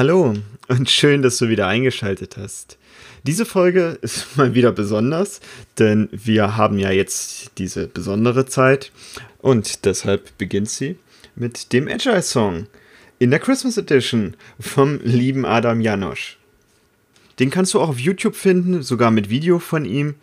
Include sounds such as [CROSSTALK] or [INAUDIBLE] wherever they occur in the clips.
Hallo und schön, dass du wieder eingeschaltet hast. Diese Folge [LAUGHS] ist mal wieder besonders, denn wir haben ja jetzt diese besondere Zeit und deshalb beginnt sie mit dem Agile Song in der Christmas Edition vom lieben Adam Janosch. Den kannst du auch auf YouTube finden, sogar mit Video von ihm.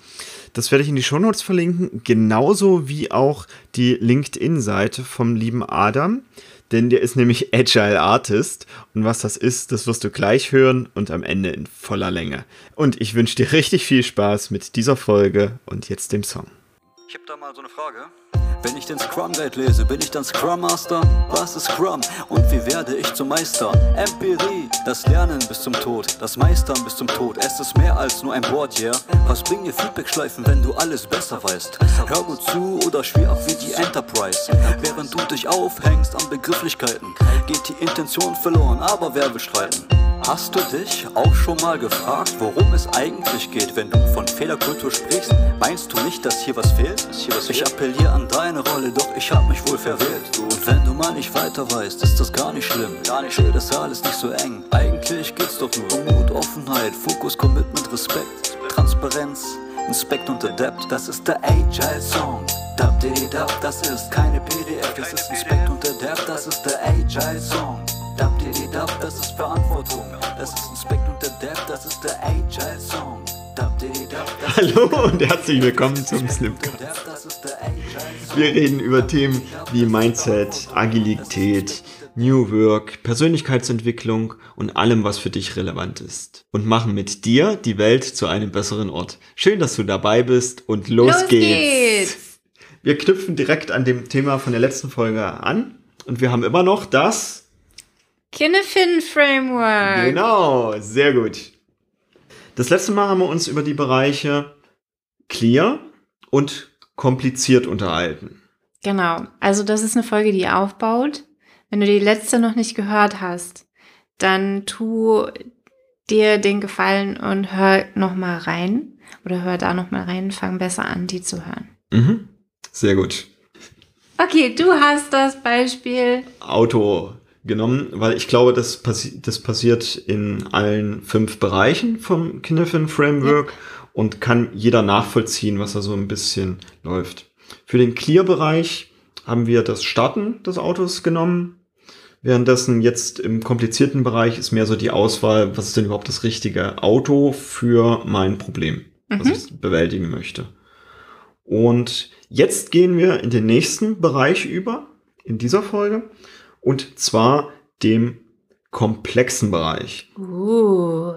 Das werde ich in die Shownotes verlinken, genauso wie auch die LinkedIn-Seite vom lieben Adam denn der ist nämlich Agile Artist und was das ist, das wirst du gleich hören und am Ende in voller Länge. Und ich wünsche dir richtig viel Spaß mit dieser Folge und jetzt dem Song. Ich habe da mal so eine Frage. Wenn ich den Scrum Guide lese, bin ich dann Scrum Master? Was ist Scrum und wie werde ich zum Meister? Empirie, das Lernen bis zum Tod, das Meistern bis zum Tod. Es ist mehr als nur ein Board, yeah. Was bringen dir Feedbackschleifen, wenn du alles besser weißt? Hör gut zu oder spiel auch wie die Enterprise. Während du dich aufhängst an Begrifflichkeiten, geht die Intention verloren, aber wer will streiten? Hast du dich auch schon mal gefragt, worum es eigentlich geht, wenn du von Fehlerkultur sprichst? Meinst du nicht, dass hier was fehlt? Ich appelliere an deine Rolle, doch ich hab mich wohl verwählt. Und wenn du mal nicht weiter weißt, ist das gar nicht schlimm. Gar nicht schlimm, das alles nicht so eng. Eigentlich geht's doch nur um Mut, Offenheit, Fokus, Commitment, Respekt, Transparenz, Inspect und Adapt. Das ist der Agile Song. Dab, dab, das ist keine PDF, das ist Inspect und Adapt, das ist der Agile Song. Dab, dab, das ist Verantwortung. Das ist Inspect und der Dev, das ist der Agile Song. Dab, dab, Hallo und herzlich willkommen zum Snipcast. Wir reden über Themen wie Mindset, Agilität, New Work, Persönlichkeitsentwicklung und allem, was für dich relevant ist. Und machen mit dir die Welt zu einem besseren Ort. Schön, dass du dabei bist und los, los geht's. geht's. Wir knüpfen direkt an dem Thema von der letzten Folge an und wir haben immer noch das Kinefin Framework. Genau, sehr gut. Das letzte Mal haben wir uns über die Bereiche clear und kompliziert unterhalten. Genau, also das ist eine Folge, die aufbaut. Wenn du die letzte noch nicht gehört hast, dann tu dir den Gefallen und hör noch mal rein oder hör da noch mal rein, fang besser an, die zu hören. Mhm. Sehr gut. Okay, du hast das Beispiel Auto genommen, weil ich glaube, das, passi das passiert in allen fünf Bereichen vom Kinefin Framework ja. und kann jeder nachvollziehen, was da so ein bisschen läuft. Für den Clear-Bereich haben wir das Starten des Autos genommen. Währenddessen jetzt im komplizierten Bereich ist mehr so die Auswahl, was ist denn überhaupt das richtige Auto für mein Problem, mhm. was ich bewältigen möchte. Und jetzt gehen wir in den nächsten Bereich über, in dieser Folge und zwar dem komplexen Bereich. Uh.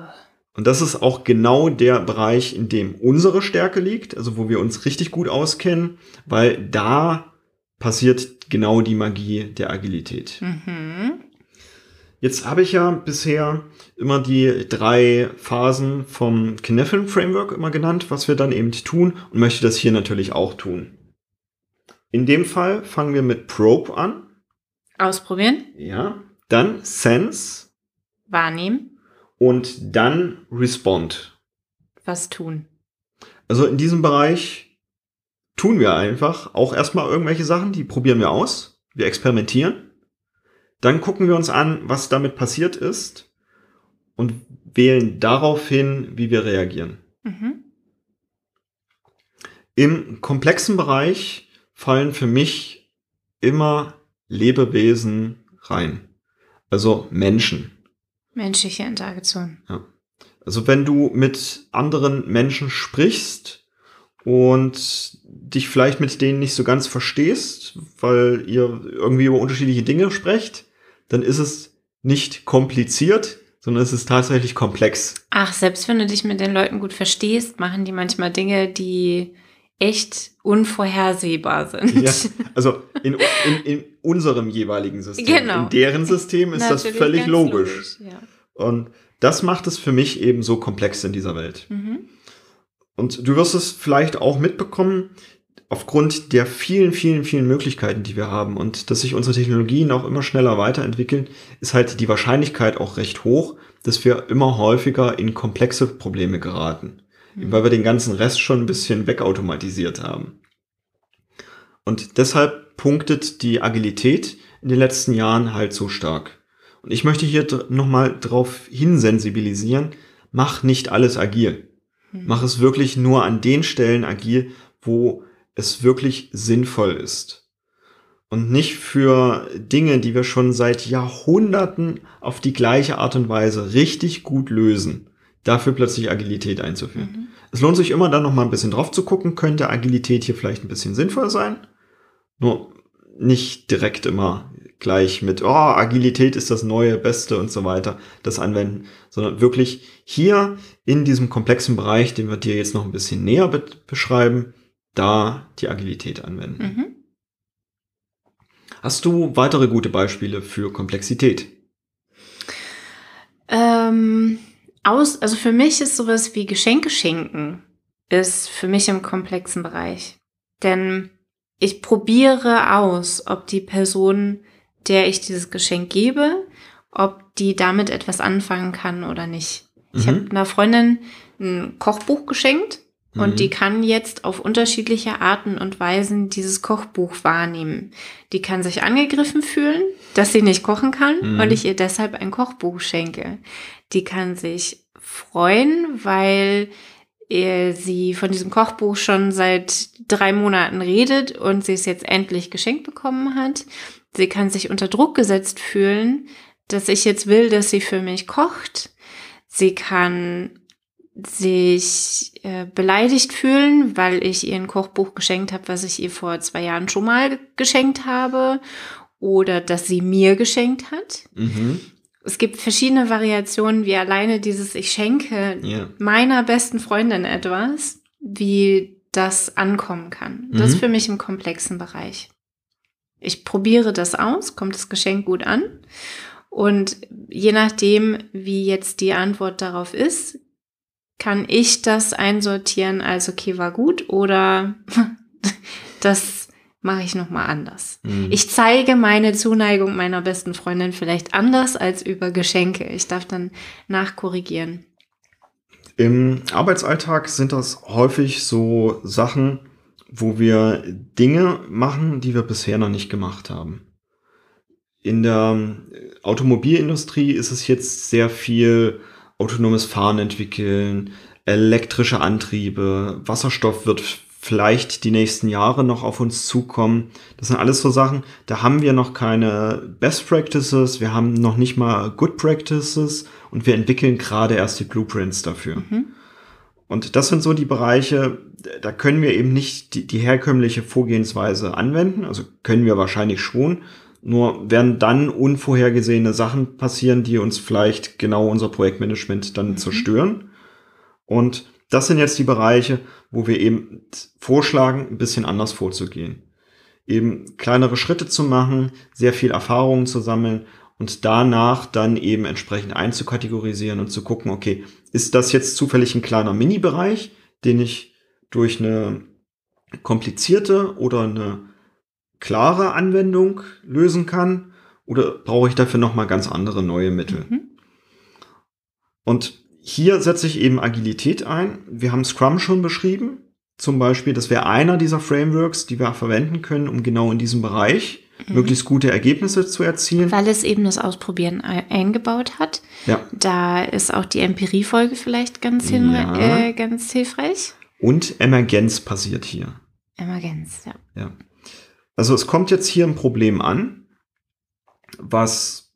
Und das ist auch genau der Bereich, in dem unsere Stärke liegt, also wo wir uns richtig gut auskennen, weil da passiert genau die Magie der Agilität. Mhm. Jetzt habe ich ja bisher immer die drei Phasen vom Kneffeln Framework immer genannt, was wir dann eben tun und möchte das hier natürlich auch tun. In dem Fall fangen wir mit Probe an. Ausprobieren. Ja. Dann Sense. Wahrnehmen. Und dann Respond. Was tun. Also in diesem Bereich tun wir einfach auch erstmal irgendwelche Sachen, die probieren wir aus. Wir experimentieren. Dann gucken wir uns an, was damit passiert ist und wählen daraufhin, wie wir reagieren. Mhm. Im komplexen Bereich fallen für mich immer Lebewesen rein. Also Menschen. Menschliche Interaktion. Ja. Also wenn du mit anderen Menschen sprichst und dich vielleicht mit denen nicht so ganz verstehst, weil ihr irgendwie über unterschiedliche Dinge sprecht, dann ist es nicht kompliziert, sondern es ist tatsächlich komplex. Ach, selbst wenn du dich mit den Leuten gut verstehst, machen die manchmal Dinge, die echt unvorhersehbar sind. Ja, also in, in, in unserem jeweiligen System. Genau. In deren System ist das völlig logisch. logisch ja. Und das macht es für mich eben so komplex in dieser Welt. Mhm. Und du wirst es vielleicht auch mitbekommen, aufgrund der vielen, vielen, vielen Möglichkeiten, die wir haben und dass sich unsere Technologien auch immer schneller weiterentwickeln, ist halt die Wahrscheinlichkeit auch recht hoch, dass wir immer häufiger in komplexe Probleme geraten mhm. weil wir den ganzen Rest schon ein bisschen wegautomatisiert haben. Und deshalb punktet die Agilität in den letzten Jahren halt so stark. Und ich möchte hier nochmal drauf hinsensibilisieren, mach nicht alles agil. Mhm. Mach es wirklich nur an den Stellen agil, wo es wirklich sinnvoll ist. Und nicht für Dinge, die wir schon seit Jahrhunderten auf die gleiche Art und Weise richtig gut lösen, dafür plötzlich Agilität einzuführen. Mhm. Es lohnt sich immer dann noch mal ein bisschen drauf zu gucken, könnte Agilität hier vielleicht ein bisschen sinnvoll sein. Nur nicht direkt immer gleich mit, oh, Agilität ist das neue, beste und so weiter, das anwenden, sondern wirklich hier in diesem komplexen Bereich, den wir dir jetzt noch ein bisschen näher be beschreiben, da die Agilität anwenden. Mhm. Hast du weitere gute Beispiele für Komplexität? Ähm, aus, also für mich ist sowas wie Geschenke schenken, ist für mich im komplexen Bereich. Denn ich probiere aus, ob die Person, der ich dieses Geschenk gebe, ob die damit etwas anfangen kann oder nicht. Mhm. Ich habe einer Freundin ein Kochbuch geschenkt und mhm. die kann jetzt auf unterschiedliche Arten und Weisen dieses Kochbuch wahrnehmen. Die kann sich angegriffen fühlen, dass sie nicht kochen kann mhm. und ich ihr deshalb ein Kochbuch schenke. Die kann sich freuen, weil sie von diesem Kochbuch schon seit drei Monaten redet und sie es jetzt endlich geschenkt bekommen hat. Sie kann sich unter Druck gesetzt fühlen, dass ich jetzt will, dass sie für mich kocht. Sie kann sich äh, beleidigt fühlen, weil ich ihr ein Kochbuch geschenkt habe, was ich ihr vor zwei Jahren schon mal geschenkt habe oder dass sie mir geschenkt hat. Mhm es gibt verschiedene Variationen, wie alleine dieses Ich schenke yeah. meiner besten Freundin etwas, wie das ankommen kann. Das mhm. ist für mich im komplexen Bereich. Ich probiere das aus, kommt das Geschenk gut an. Und je nachdem, wie jetzt die Antwort darauf ist, kann ich das einsortieren als okay, war gut oder [LAUGHS] das mache ich nochmal anders. Mhm. Ich zeige meine Zuneigung meiner besten Freundin vielleicht anders als über Geschenke. Ich darf dann nachkorrigieren. Im Arbeitsalltag sind das häufig so Sachen, wo wir Dinge machen, die wir bisher noch nicht gemacht haben. In der Automobilindustrie ist es jetzt sehr viel autonomes Fahren entwickeln, elektrische Antriebe, Wasserstoff wird vielleicht die nächsten Jahre noch auf uns zukommen. Das sind alles so Sachen, da haben wir noch keine Best Practices, wir haben noch nicht mal Good Practices und wir entwickeln gerade erst die Blueprints dafür. Mhm. Und das sind so die Bereiche, da können wir eben nicht die, die herkömmliche Vorgehensweise anwenden, also können wir wahrscheinlich schon, nur werden dann unvorhergesehene Sachen passieren, die uns vielleicht genau unser Projektmanagement dann mhm. zerstören. Und das sind jetzt die Bereiche, wo wir eben vorschlagen, ein bisschen anders vorzugehen. Eben kleinere Schritte zu machen, sehr viel Erfahrungen zu sammeln und danach dann eben entsprechend einzukategorisieren und zu gucken, okay, ist das jetzt zufällig ein kleiner Mini-Bereich, den ich durch eine komplizierte oder eine klare Anwendung lösen kann? Oder brauche ich dafür nochmal ganz andere neue Mittel? Mhm. Und hier setze ich eben Agilität ein. Wir haben Scrum schon beschrieben. Zum Beispiel, das wäre einer dieser Frameworks, die wir verwenden können, um genau in diesem Bereich mhm. möglichst gute Ergebnisse zu erzielen. Weil es eben das Ausprobieren eingebaut hat. Ja. Da ist auch die Empirie-Folge vielleicht ganz, ja. äh, ganz hilfreich. Und Emergenz passiert hier. Emergenz, ja. Ja. Also es kommt jetzt hier ein Problem an, was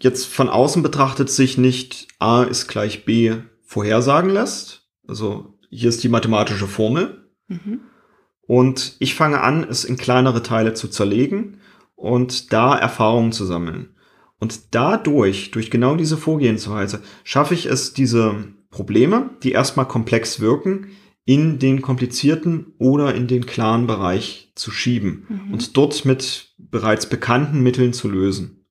jetzt von außen betrachtet sich nicht A ist gleich B vorhersagen lässt. Also hier ist die mathematische Formel. Mhm. Und ich fange an, es in kleinere Teile zu zerlegen und da Erfahrungen zu sammeln. Und dadurch, durch genau diese Vorgehensweise, schaffe ich es, diese Probleme, die erstmal komplex wirken, in den komplizierten oder in den klaren Bereich zu schieben mhm. und dort mit bereits bekannten Mitteln zu lösen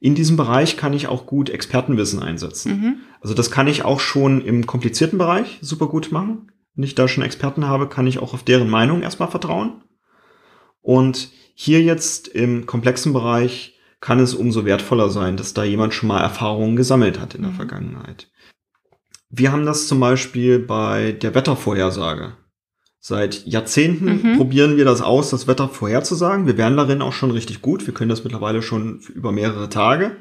in diesem Bereich kann ich auch gut Expertenwissen einsetzen. Mhm. Also das kann ich auch schon im komplizierten Bereich super gut machen. Wenn ich da schon Experten habe, kann ich auch auf deren Meinung erstmal vertrauen. Und hier jetzt im komplexen Bereich kann es umso wertvoller sein, dass da jemand schon mal Erfahrungen gesammelt hat in der mhm. Vergangenheit. Wir haben das zum Beispiel bei der Wettervorhersage. Seit Jahrzehnten mhm. probieren wir das aus, das Wetter vorherzusagen. Wir werden darin auch schon richtig gut. Wir können das mittlerweile schon über mehrere Tage.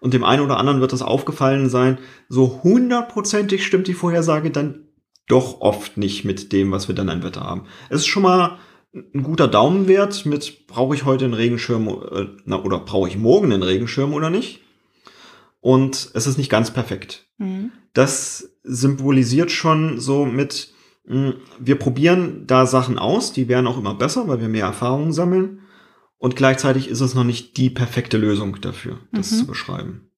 und dem einen oder anderen wird das aufgefallen sein, so hundertprozentig stimmt die Vorhersage dann doch oft nicht mit dem, was wir dann an Wetter haben. Es ist schon mal ein guter Daumenwert mit, brauche ich heute einen Regenschirm äh, na, oder brauche ich morgen einen Regenschirm oder nicht? Und es ist nicht ganz perfekt. Mhm. Das symbolisiert schon so mit, wir probieren da Sachen aus, die werden auch immer besser, weil wir mehr Erfahrungen sammeln. Und gleichzeitig ist es noch nicht die perfekte Lösung dafür, das mhm. zu beschreiben.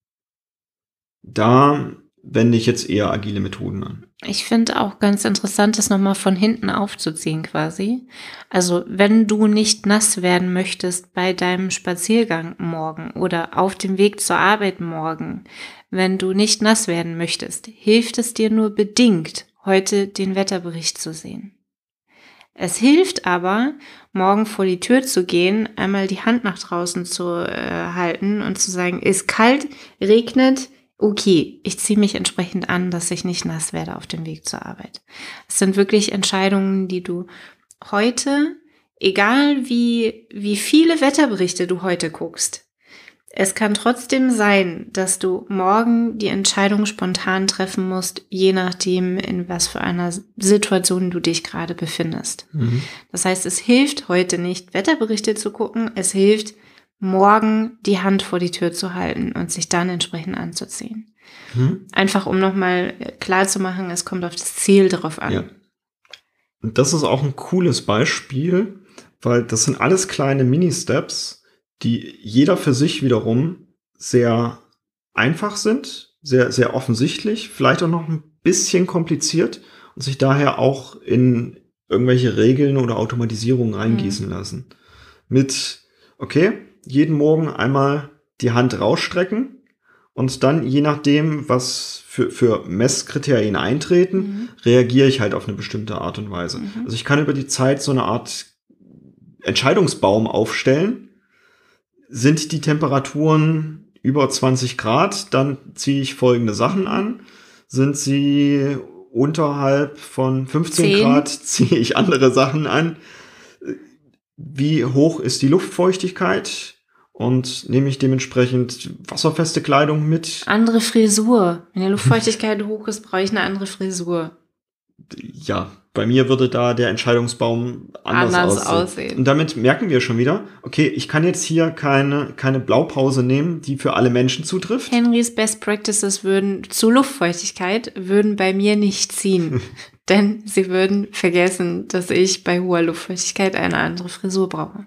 Da wende ich jetzt eher agile Methoden an. Ich finde auch ganz interessant, das nochmal von hinten aufzuziehen quasi. Also wenn du nicht nass werden möchtest bei deinem Spaziergang morgen oder auf dem Weg zur Arbeit morgen, wenn du nicht nass werden möchtest, hilft es dir nur bedingt, heute den Wetterbericht zu sehen. Es hilft aber, morgen vor die Tür zu gehen, einmal die Hand nach draußen zu äh, halten und zu sagen, ist kalt, regnet, okay, ich ziehe mich entsprechend an, dass ich nicht nass werde auf dem Weg zur Arbeit. Es sind wirklich Entscheidungen, die du heute, egal wie, wie viele Wetterberichte du heute guckst, es kann trotzdem sein, dass du morgen die Entscheidung spontan treffen musst, je nachdem, in was für einer Situation du dich gerade befindest. Mhm. Das heißt, es hilft heute nicht, Wetterberichte zu gucken. Es hilft, morgen die Hand vor die Tür zu halten und sich dann entsprechend anzuziehen. Mhm. Einfach um nochmal klar zu machen, es kommt auf das Ziel darauf an. Ja. Und das ist auch ein cooles Beispiel, weil das sind alles kleine Mini-Steps, die jeder für sich wiederum sehr einfach sind, sehr, sehr offensichtlich, vielleicht auch noch ein bisschen kompliziert und sich daher auch in irgendwelche Regeln oder Automatisierungen reingießen mhm. lassen. Mit, okay, jeden Morgen einmal die Hand rausstrecken und dann, je nachdem, was für, für Messkriterien eintreten, mhm. reagiere ich halt auf eine bestimmte Art und Weise. Mhm. Also ich kann über die Zeit so eine Art Entscheidungsbaum aufstellen, sind die Temperaturen über 20 Grad, dann ziehe ich folgende Sachen an. Sind sie unterhalb von 15 10. Grad, [LAUGHS] ziehe ich andere Sachen an. Wie hoch ist die Luftfeuchtigkeit? Und nehme ich dementsprechend wasserfeste Kleidung mit? Andere Frisur. Wenn die Luftfeuchtigkeit hoch ist, brauche ich eine andere Frisur. Ja, bei mir würde da der Entscheidungsbaum anders, anders aussehen. aussehen. Und damit merken wir schon wieder, okay, ich kann jetzt hier keine, keine Blaupause nehmen, die für alle Menschen zutrifft. Henrys Best Practices würden zu Luftfeuchtigkeit würden bei mir nicht ziehen. [LAUGHS] denn sie würden vergessen, dass ich bei hoher Luftfeuchtigkeit eine andere Frisur brauche.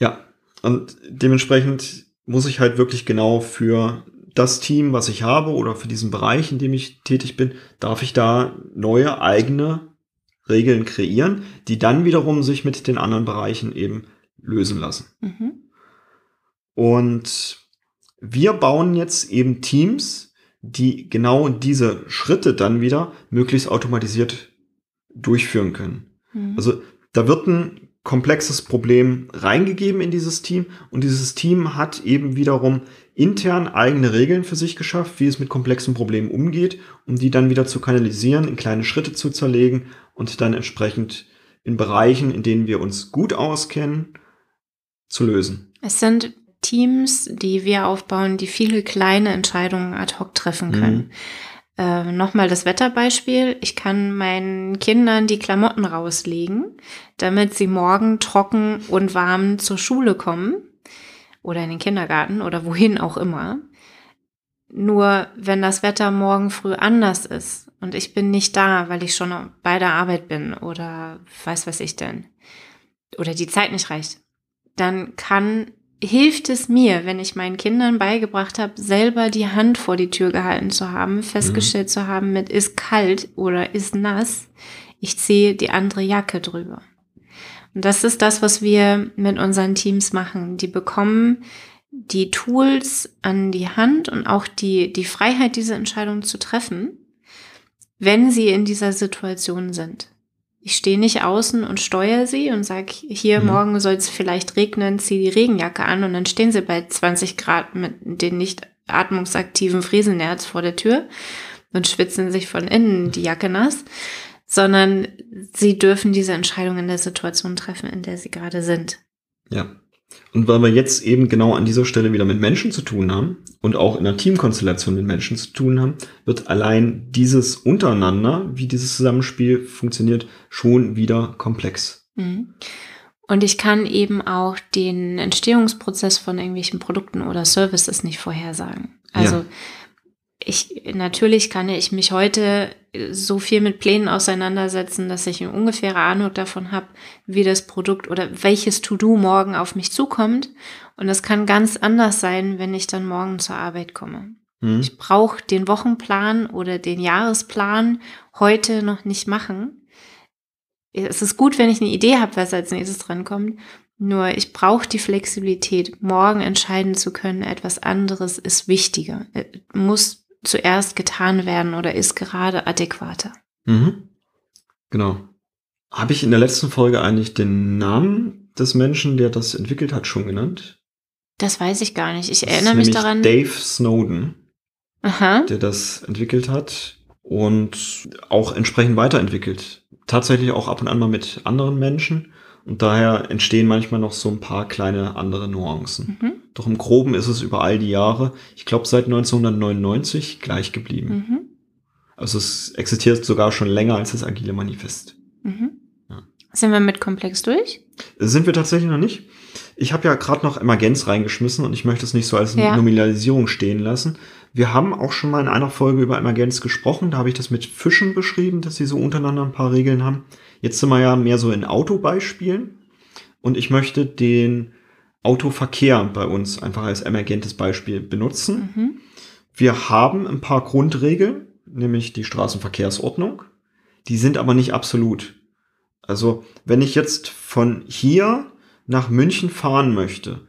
Ja, und dementsprechend muss ich halt wirklich genau für das Team, was ich habe oder für diesen Bereich, in dem ich tätig bin, darf ich da neue eigene Regeln kreieren, die dann wiederum sich mit den anderen Bereichen eben lösen lassen. Mhm. Und wir bauen jetzt eben Teams, die genau diese Schritte dann wieder möglichst automatisiert durchführen können. Mhm. Also da wird ein komplexes Problem reingegeben in dieses Team und dieses Team hat eben wiederum intern eigene Regeln für sich geschafft, wie es mit komplexen Problemen umgeht, um die dann wieder zu kanalisieren, in kleine Schritte zu zerlegen und dann entsprechend in Bereichen, in denen wir uns gut auskennen, zu lösen. Es sind Teams, die wir aufbauen, die viele kleine Entscheidungen ad hoc treffen können. Mhm. Äh, Nochmal das Wetterbeispiel. Ich kann meinen Kindern die Klamotten rauslegen, damit sie morgen trocken und warm zur Schule kommen oder in den Kindergarten oder wohin auch immer. Nur wenn das Wetter morgen früh anders ist und ich bin nicht da, weil ich schon bei der Arbeit bin oder weiß was ich denn, oder die Zeit nicht reicht, dann kann hilft es mir, wenn ich meinen Kindern beigebracht habe, selber die Hand vor die Tür gehalten zu haben, festgestellt mhm. zu haben mit ist kalt oder ist nass, ich ziehe die andere Jacke drüber. Und das ist das, was wir mit unseren Teams machen. Die bekommen die Tools an die Hand und auch die, die Freiheit, diese Entscheidung zu treffen, wenn sie in dieser Situation sind. Ich stehe nicht außen und steuere sie und sage, hier mhm. morgen soll es vielleicht regnen, zieh die Regenjacke an und dann stehen sie bei 20 Grad mit den nicht atmungsaktiven Frieselnerz vor der Tür und schwitzen sich von innen die Jacke nass, sondern sie dürfen diese Entscheidung in der Situation treffen, in der sie gerade sind. Ja. Und weil wir jetzt eben genau an dieser Stelle wieder mit Menschen zu tun haben und auch in einer Teamkonstellation mit Menschen zu tun haben, wird allein dieses untereinander, wie dieses Zusammenspiel funktioniert, schon wieder komplex. Mhm. Und ich kann eben auch den Entstehungsprozess von irgendwelchen Produkten oder Services nicht vorhersagen. Also ja. Ich natürlich kann ich mich heute so viel mit Plänen auseinandersetzen, dass ich eine ungefähre Ahnung davon habe, wie das Produkt oder welches To-Do morgen auf mich zukommt. Und das kann ganz anders sein, wenn ich dann morgen zur Arbeit komme. Mhm. Ich brauche den Wochenplan oder den Jahresplan heute noch nicht machen es ist gut, wenn ich eine Idee habe, was als nächstes drankommt. Nur ich brauche die Flexibilität, morgen entscheiden zu können, etwas anderes ist wichtiger, äh, muss zuerst getan werden oder ist gerade adäquater. Mhm. Genau. Habe ich in der letzten Folge eigentlich den Namen des Menschen, der das entwickelt hat, schon genannt? Das weiß ich gar nicht. Ich das erinnere mich daran. Dave Snowden, Aha. der das entwickelt hat und auch entsprechend weiterentwickelt tatsächlich auch ab und an mal mit anderen Menschen. Und daher entstehen manchmal noch so ein paar kleine andere Nuancen. Mhm. Doch im Groben ist es über all die Jahre, ich glaube seit 1999, gleich geblieben. Mhm. Also es existiert sogar schon länger als das Agile Manifest. Mhm. Ja. Sind wir mit Komplex durch? Sind wir tatsächlich noch nicht. Ich habe ja gerade noch Emergenz reingeschmissen und ich möchte es nicht so als ja. Nominalisierung stehen lassen. Wir haben auch schon mal in einer Folge über Emergenz gesprochen. Da habe ich das mit Fischen beschrieben, dass sie so untereinander ein paar Regeln haben. Jetzt sind wir ja mehr so in Autobeispielen. Und ich möchte den Autoverkehr bei uns einfach als emergentes Beispiel benutzen. Mhm. Wir haben ein paar Grundregeln, nämlich die Straßenverkehrsordnung. Die sind aber nicht absolut. Also, wenn ich jetzt von hier nach München fahren möchte,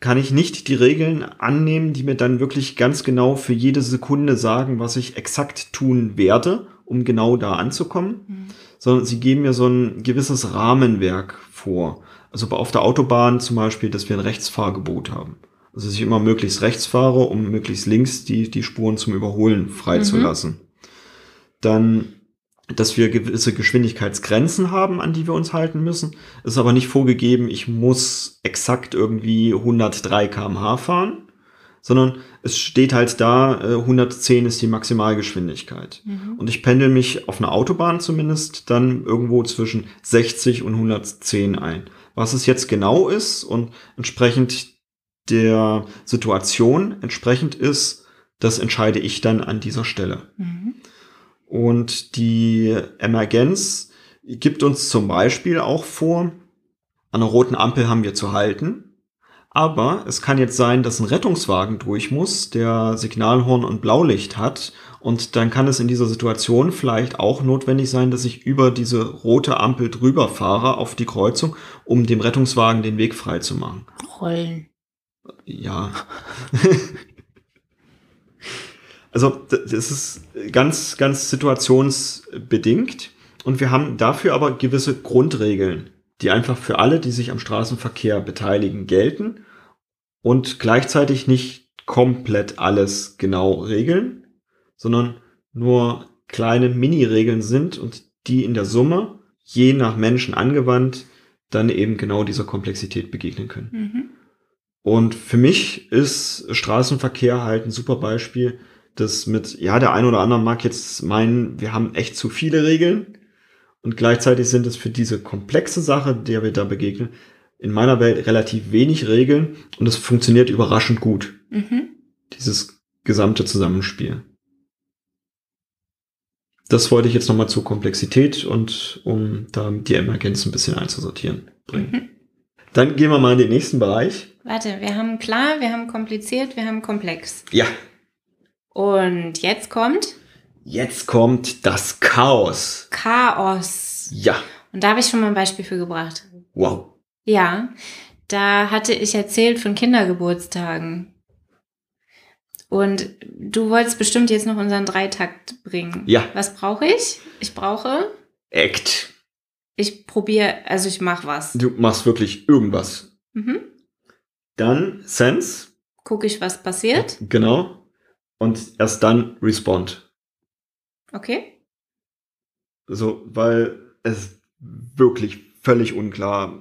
kann ich nicht die Regeln annehmen, die mir dann wirklich ganz genau für jede Sekunde sagen, was ich exakt tun werde, um genau da anzukommen, mhm. Sondern sie geben mir so ein gewisses Rahmenwerk vor. Also auf der Autobahn zum Beispiel, dass wir ein Rechtsfahrgebot haben. Also dass ich immer möglichst rechts fahre, um möglichst links die, die Spuren zum Überholen freizulassen. Mhm. Dann dass wir gewisse Geschwindigkeitsgrenzen haben, an die wir uns halten müssen. Es ist aber nicht vorgegeben, ich muss exakt irgendwie 103 kmh fahren, sondern es steht halt da, 110 äh, ist die Maximalgeschwindigkeit. Mhm. Und ich pendel mich auf einer Autobahn zumindest dann irgendwo zwischen 60 und 110 ein. Was es jetzt genau ist und entsprechend der Situation entsprechend ist, das entscheide ich dann an dieser Stelle. Mhm. Und die Emergenz gibt uns zum Beispiel auch vor, an einer roten Ampel haben wir zu halten. Aber es kann jetzt sein, dass ein Rettungswagen durch muss, der Signalhorn und Blaulicht hat. Und dann kann es in dieser Situation vielleicht auch notwendig sein, dass ich über diese rote Ampel drüber fahre auf die Kreuzung, um dem Rettungswagen den Weg frei zu machen. Rollen. Ja. [LAUGHS] Also das ist ganz, ganz situationsbedingt. Und wir haben dafür aber gewisse Grundregeln, die einfach für alle, die sich am Straßenverkehr beteiligen, gelten und gleichzeitig nicht komplett alles genau regeln, sondern nur kleine Mini-Regeln sind und die in der Summe, je nach Menschen angewandt, dann eben genau dieser Komplexität begegnen können. Mhm. Und für mich ist Straßenverkehr halt ein super Beispiel, das mit, ja, der ein oder andere mag jetzt meinen, wir haben echt zu viele Regeln und gleichzeitig sind es für diese komplexe Sache, der wir da begegnen, in meiner Welt relativ wenig Regeln und es funktioniert überraschend gut. Mhm. Dieses gesamte Zusammenspiel. Das wollte ich jetzt nochmal zur Komplexität und um da die Emergenz ein bisschen einzusortieren bringen. Mhm. Dann gehen wir mal in den nächsten Bereich. Warte, wir haben klar, wir haben kompliziert, wir haben komplex. Ja, und jetzt kommt? Jetzt kommt das Chaos. Chaos. Ja. Und da habe ich schon mal ein Beispiel für gebracht. Wow. Ja, da hatte ich erzählt von Kindergeburtstagen. Und du wolltest bestimmt jetzt noch unseren Dreitakt bringen. Ja. Was brauche ich? Ich brauche. Act. Ich probiere, also ich mache was. Du machst wirklich irgendwas. Mhm. Dann Sense. Gucke ich, was passiert. Genau und erst dann respond. Okay. So, weil es wirklich völlig unklar,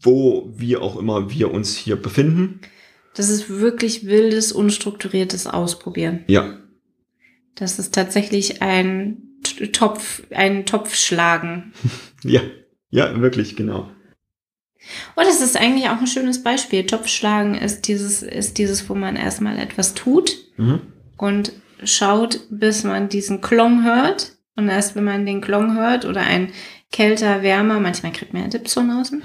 wo, wie auch immer wir uns hier befinden. Das ist wirklich wildes, unstrukturiertes Ausprobieren. Ja, Das ist tatsächlich ein Topf, ein Topfschlagen. [LAUGHS] ja, ja, wirklich, genau. Oh, das ist eigentlich auch ein schönes Beispiel. Topfschlagen ist dieses, ist dieses, wo man erstmal etwas tut Mhm. und schaut, bis man diesen Klong hört. Und erst wenn man den Klong hört oder ein kälter, wärmer, manchmal kriegt man ja Dipsonausen,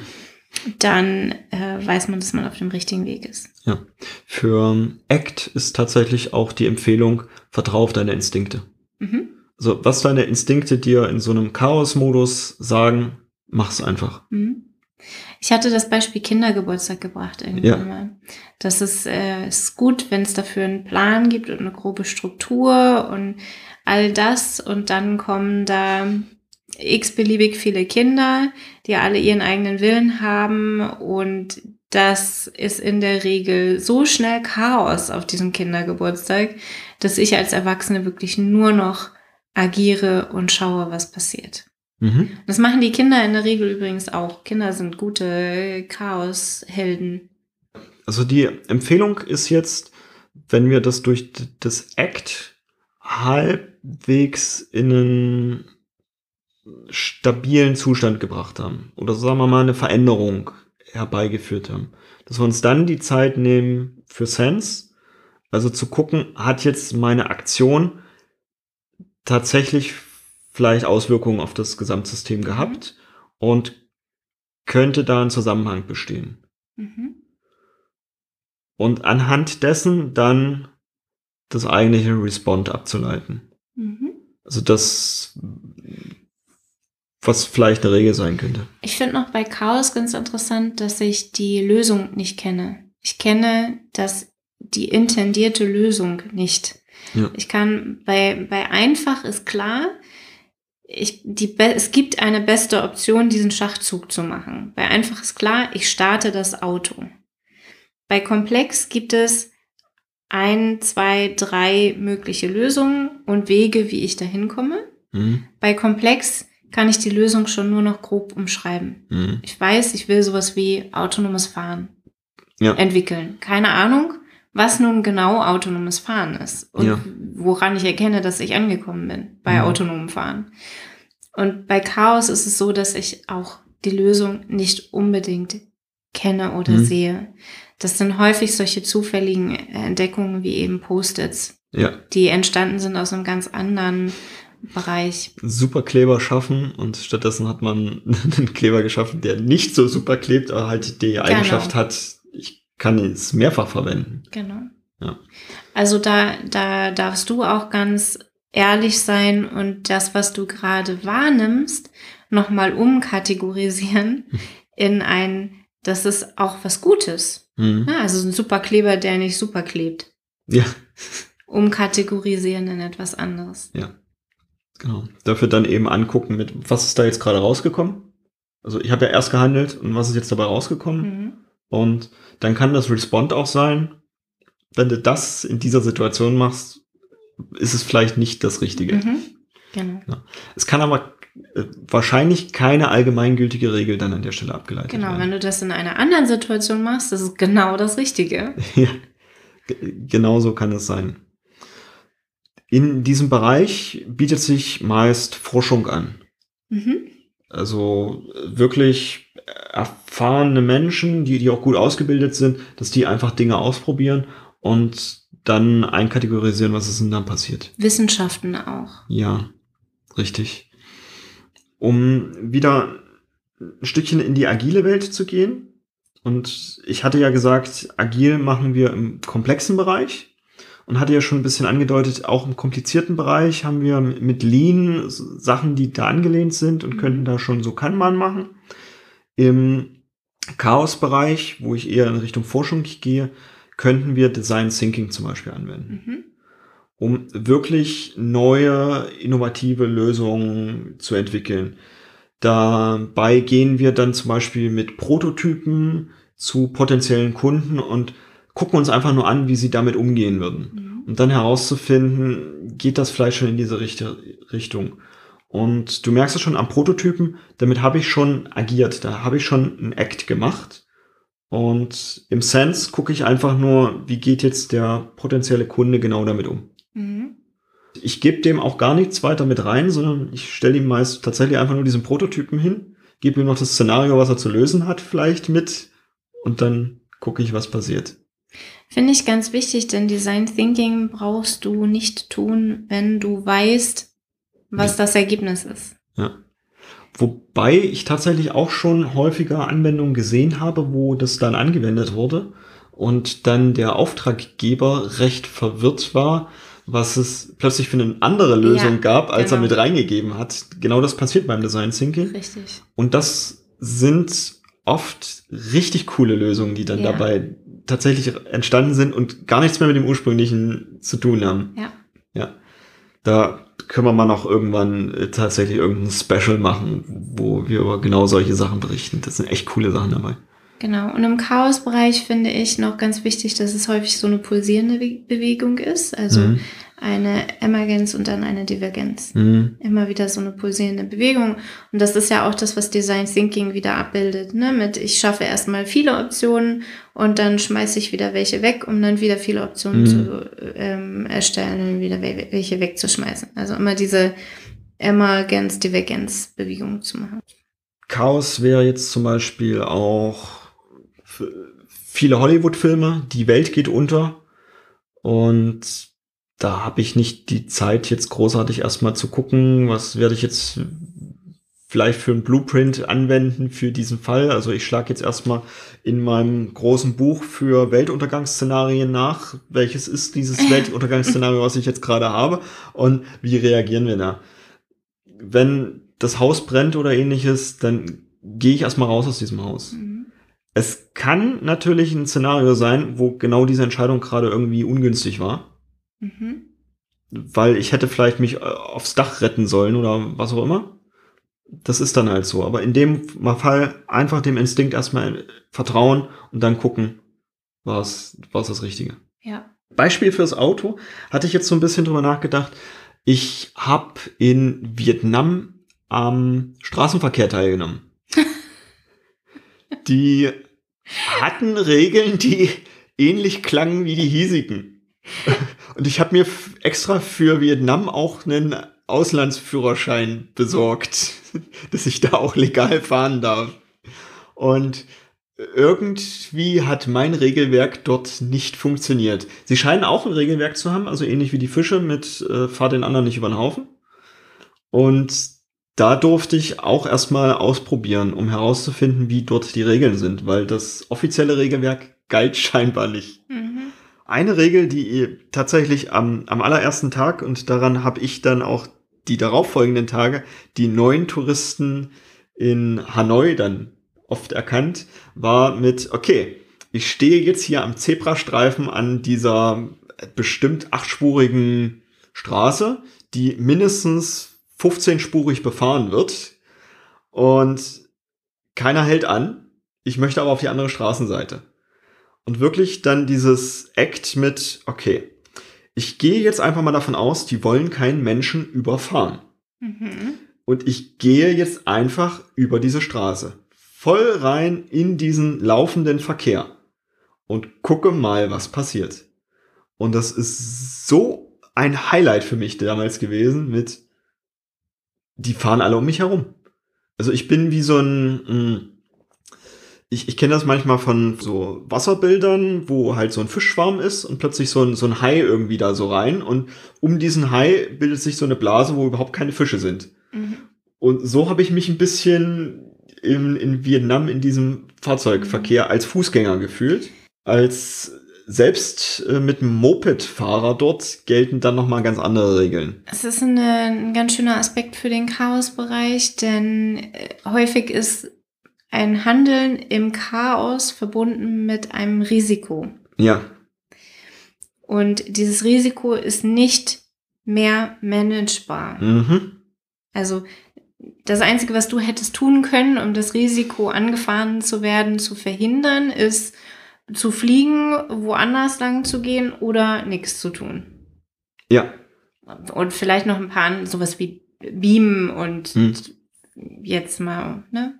dann äh, weiß man, dass man auf dem richtigen Weg ist. Ja. Für ähm, Act ist tatsächlich auch die Empfehlung, vertrau auf deine Instinkte. Mhm. Also, was deine Instinkte dir in so einem Chaos-Modus sagen, mach's einfach. Mhm. Ich hatte das Beispiel Kindergeburtstag gebracht irgendwann Ja. mal. Das ist, äh, ist gut, wenn es dafür einen Plan gibt und eine grobe Struktur und all das. Und dann kommen da x-beliebig viele Kinder, die alle ihren eigenen Willen haben. Und das ist in der Regel so schnell Chaos auf diesem Kindergeburtstag, dass ich als Erwachsene wirklich nur noch agiere und schaue, was passiert. Mhm. Das machen die Kinder in der Regel übrigens auch. Kinder sind gute Chaoshelden. Also die Empfehlung ist jetzt, wenn wir das durch das Act halbwegs in einen stabilen Zustand gebracht haben oder sagen wir mal eine Veränderung herbeigeführt haben, dass wir uns dann die Zeit nehmen für Sense, also zu gucken, hat jetzt meine Aktion tatsächlich vielleicht Auswirkungen auf das Gesamtsystem gehabt und könnte da ein Zusammenhang bestehen Mhm. und anhand dessen dann das eigentliche Respond abzuleiten. Mhm. Also das, was vielleicht eine Regel sein könnte. Ich finde noch bei Chaos ganz interessant, dass ich die Lösung nicht kenne. Ich kenne das, die intendierte Lösung nicht. Ja. Ich kann, bei, bei einfach ist klar, ich, die, es gibt eine beste Option, diesen Schachzug zu machen. Bei einfach ist klar, ich starte das Auto. Bei komplex gibt es ein, zwei, drei mögliche Lösungen und Wege, wie ich da hinkomme. Mhm. Bei komplex kann ich die Lösung schon nur noch grob umschreiben. Mhm. Ich weiß, ich will sowas wie autonomes Fahren Ja. entwickeln. Keine Ahnung, was nun genau autonomes Fahren ist und Ja. woran ich erkenne, dass ich angekommen bin bei Mhm. autonomem Fahren. Und bei Chaos ist es so, dass ich auch die Lösung nicht unbedingt kenne oder Mhm. sehe. Das sind häufig solche zufälligen Entdeckungen wie eben Post-its, Ja. die entstanden sind aus einem ganz anderen Bereich. Super Kleber schaffen und stattdessen hat man [LAUGHS] einen Kleber geschaffen, der nicht so super klebt, aber halt die Eigenschaft hat, ich kann es mehrfach verwenden. Genau. Ja. Also da, da darfst du auch ganz ehrlich sein und das, was du gerade wahrnimmst, nochmal umkategorisieren [LAUGHS] in ein, das ist auch was Gutes. Mhm. Ja, also ein Superkleber, der nicht super klebt. Ja, Umkategorisieren in etwas anderes. ja. Genau. Dafür dann eben angucken, mit was ist da jetzt gerade rausgekommen. Also ich habe ja erst gehandelt und was ist jetzt dabei rausgekommen. Mhm. Und dann kann das Respond auch sein, wenn du das in dieser Situation machst, ist es vielleicht nicht das Richtige. Mhm. Genau. Es kann aber äh, wahrscheinlich keine allgemeingültige Regel dann an der Stelle abgeleitet Genau, wenn werden. du das in einer anderen Situation machst, das ist genau das Richtige. [LAUGHS] ja, genau so kann es sein. In diesem Bereich bietet sich meist Forschung an. Mhm. Also äh, wirklich erfahrene Menschen, die, die auch gut ausgebildet sind, dass die einfach Dinge ausprobieren und dann einkategorisieren, was ist denn dann passiert. Wissenschaften auch. Ja, richtig. Um wieder ein Stückchen in die agile Welt zu gehen. Und ich hatte ja gesagt, agil machen wir im komplexen Bereich. Und hatte ja schon ein bisschen angedeutet, auch im komplizierten Bereich haben wir mit Lean Sachen, die da angelehnt sind und könnten da schon so Kanban machen. Im Chaos-Bereich, wo ich eher in Richtung Forschung gehe, könnten wir Design Thinking zum Beispiel anwenden Mhm. um wirklich neue, innovative Lösungen zu entwickeln. Dabei gehen wir dann zum Beispiel mit Prototypen zu potenziellen Kunden und gucken uns einfach nur an, wie sie damit umgehen würden. Mhm. Um dann herauszufinden, geht das vielleicht schon in diese Richt Richtung. Und du merkst es schon am Prototypen, damit habe ich schon agiert, da habe ich schon einen Act gemacht. Und im Sense gucke ich einfach nur, wie geht jetzt der potenzielle Kunde genau damit um. Mhm. Ich gebe dem auch gar nichts weiter mit rein, sondern ich stelle ihm meist tatsächlich einfach nur diesen Prototypen hin, gebe ihm noch das Szenario, was er zu lösen hat, vielleicht mit und dann gucke ich, was passiert. Finde ich ganz wichtig, denn Design Thinking brauchst du nicht tun, wenn du weißt, was das Ergebnis ist. Ja. Wobei ich tatsächlich auch schon häufiger Anwendungen gesehen habe, wo das dann angewendet wurde und dann der Auftraggeber recht verwirrt war, was es plötzlich für eine andere Lösung ja, gab, als genau. er mit reingegeben hat. Genau das passiert beim Design Thinking. Richtig. Und das sind oft richtig coole Lösungen, die dann ja. dabei tatsächlich entstanden sind und gar nichts mehr mit dem ursprünglichen zu tun haben. Ja. Ja. Da können wir mal noch irgendwann äh, tatsächlich irgendein Special machen, wo wir über genau solche Sachen berichten. Das sind echt coole Sachen dabei. Genau. Und im Chaosbereich finde ich noch ganz wichtig, dass es häufig so eine pulsierende Bewegung ist. Also mhm eine Emergenz und dann eine Divergenz. Mhm. Immer wieder so eine pulsierende Bewegung. Und das ist ja auch das, was Design Thinking wieder abbildet. Ne? Mit ich schaffe erstmal viele Optionen und dann schmeiße ich wieder welche weg, um dann wieder viele Optionen mhm. zu ähm, erstellen und wieder welche wegzuschmeißen. Also immer diese Emergenz-Divergenz-Bewegung zu machen. Chaos wäre jetzt zum Beispiel auch viele Hollywood-Filme, die Welt geht unter und da habe ich nicht die Zeit, jetzt großartig erstmal zu gucken, was werde ich jetzt vielleicht für ein Blueprint anwenden für diesen Fall. Also ich schlage jetzt erstmal in meinem großen Buch für Weltuntergangsszenarien nach, welches ist dieses [LAUGHS] Weltuntergangsszenario, was ich jetzt gerade habe und wie reagieren wir da. Wenn das Haus brennt oder ähnliches, dann gehe ich erstmal raus aus diesem Haus. Mhm. Es kann natürlich ein Szenario sein, wo genau diese Entscheidung gerade irgendwie ungünstig war. Mhm. Weil ich hätte vielleicht mich äh, aufs Dach retten sollen oder was auch immer. Das ist dann halt so. Aber in dem Fall einfach dem Instinkt erstmal vertrauen und dann gucken, was was das Richtige. Ja. Beispiel fürs Auto hatte ich jetzt so ein bisschen drüber nachgedacht. Ich habe in Vietnam am Straßenverkehr teilgenommen. Die hatten Regeln, die ähnlich klangen wie die hiesigen. Und ich habe mir extra für Vietnam auch einen Auslandsführerschein besorgt, [LAUGHS] dass ich da auch legal fahren darf. Und irgendwie hat mein Regelwerk dort nicht funktioniert. Sie scheinen auch ein Regelwerk zu haben, also ähnlich wie die Fische mit äh, fahr den anderen nicht über den Haufen. Und da durfte ich auch erstmal ausprobieren, um herauszufinden, wie dort die Regeln sind, weil das offizielle Regelwerk galt [LAUGHS] scheinbar nicht. Mhm eine Regel, die tatsächlich am, am allerersten Tag und daran habe ich dann auch die darauffolgenden Tage die neuen Touristen in Hanoi dann oft erkannt, war mit, okay, ich stehe jetzt hier am Zebrastreifen an dieser bestimmt achtspurigen Straße, die mindestens 15-spurig befahren wird und keiner hält an. Ich möchte aber auf die andere Straßenseite. Und wirklich dann dieses Act mit, okay, ich gehe jetzt einfach mal davon aus, die wollen keinen Menschen überfahren. Mhm. Und ich gehe jetzt einfach über diese Straße. Voll rein in diesen laufenden Verkehr. Und gucke mal, was passiert. Und das ist so ein Highlight für mich damals gewesen mit, die fahren alle um mich herum. Also ich bin wie so ein, mm, ich, ich kenne das manchmal von so Wasserbildern, wo halt so ein Fischschwarm ist und plötzlich so ein, so ein Hai irgendwie da so rein und um diesen Hai bildet sich so eine Blase, wo überhaupt keine Fische sind. Mhm. Und so habe ich mich ein bisschen in, in Vietnam in diesem Fahrzeugverkehr mhm. als Fußgänger gefühlt. Als selbst äh, mit einem Moped-Fahrer dort gelten dann nochmal ganz andere Regeln. Es ist eine, ein ganz schöner Aspekt für den Chaosbereich, denn äh, häufig ist ein Handeln im Chaos verbunden mit einem Risiko. Ja. Und dieses Risiko ist nicht mehr managebar. Mhm. Also das Einzige, was du hättest tun können, um das Risiko angefahren zu werden, zu verhindern, ist zu fliegen, woanders lang zu gehen oder nichts zu tun. Ja. Und vielleicht noch ein paar, sowas wie beamen und Hm. jetzt mal, ne?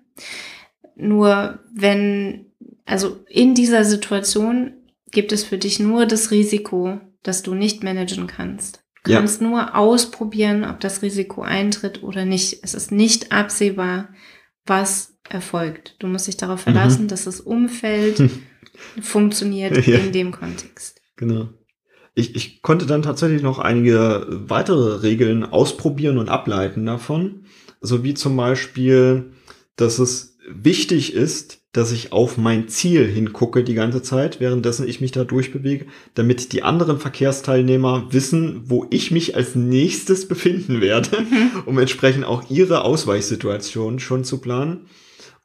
Nur wenn, also in dieser Situation gibt es für dich nur das Risiko, dass du nicht managen kannst. Du Ja. kannst nur ausprobieren, ob das Risiko eintritt oder nicht. Es ist nicht absehbar, was erfolgt. Du musst dich darauf Mhm. verlassen, dass das Umfeld [LAUGHS] funktioniert [LAUGHS] Ja. in dem Kontext. Genau. Ich, ich konnte dann tatsächlich noch einige weitere Regeln ausprobieren und ableiten davon. So wie zum Beispiel, dass es wichtig ist, dass ich auf mein Ziel hingucke die ganze Zeit, währenddessen ich mich da durchbewege, damit die anderen Verkehrsteilnehmer wissen, wo ich mich als nächstes befinden werde, [LAUGHS] um entsprechend auch ihre Ausweichsituation schon zu planen.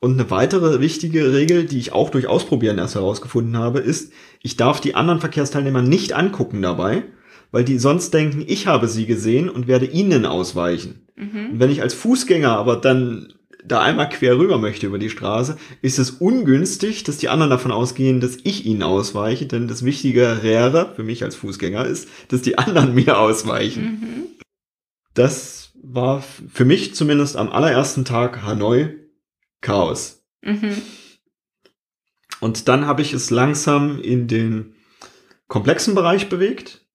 Und eine weitere wichtige Regel, die ich auch durch Ausprobieren erst herausgefunden habe, ist, ich darf die anderen Verkehrsteilnehmer nicht angucken dabei, weil die sonst denken, ich habe sie gesehen und werde ihnen ausweichen. Mhm. Und wenn ich als Fußgänger aber dann da einmal quer rüber möchte über die Straße, ist es ungünstig, dass die anderen davon ausgehen, dass ich ihnen ausweiche, denn das Wichtigere für mich als Fußgänger ist, dass die anderen [LAUGHS] mir ausweichen. Mhm. Das war für mich zumindest am allerersten Tag Hanoi Chaos. Mhm. Und dann habe ich es langsam in den komplexen Bereich bewegt,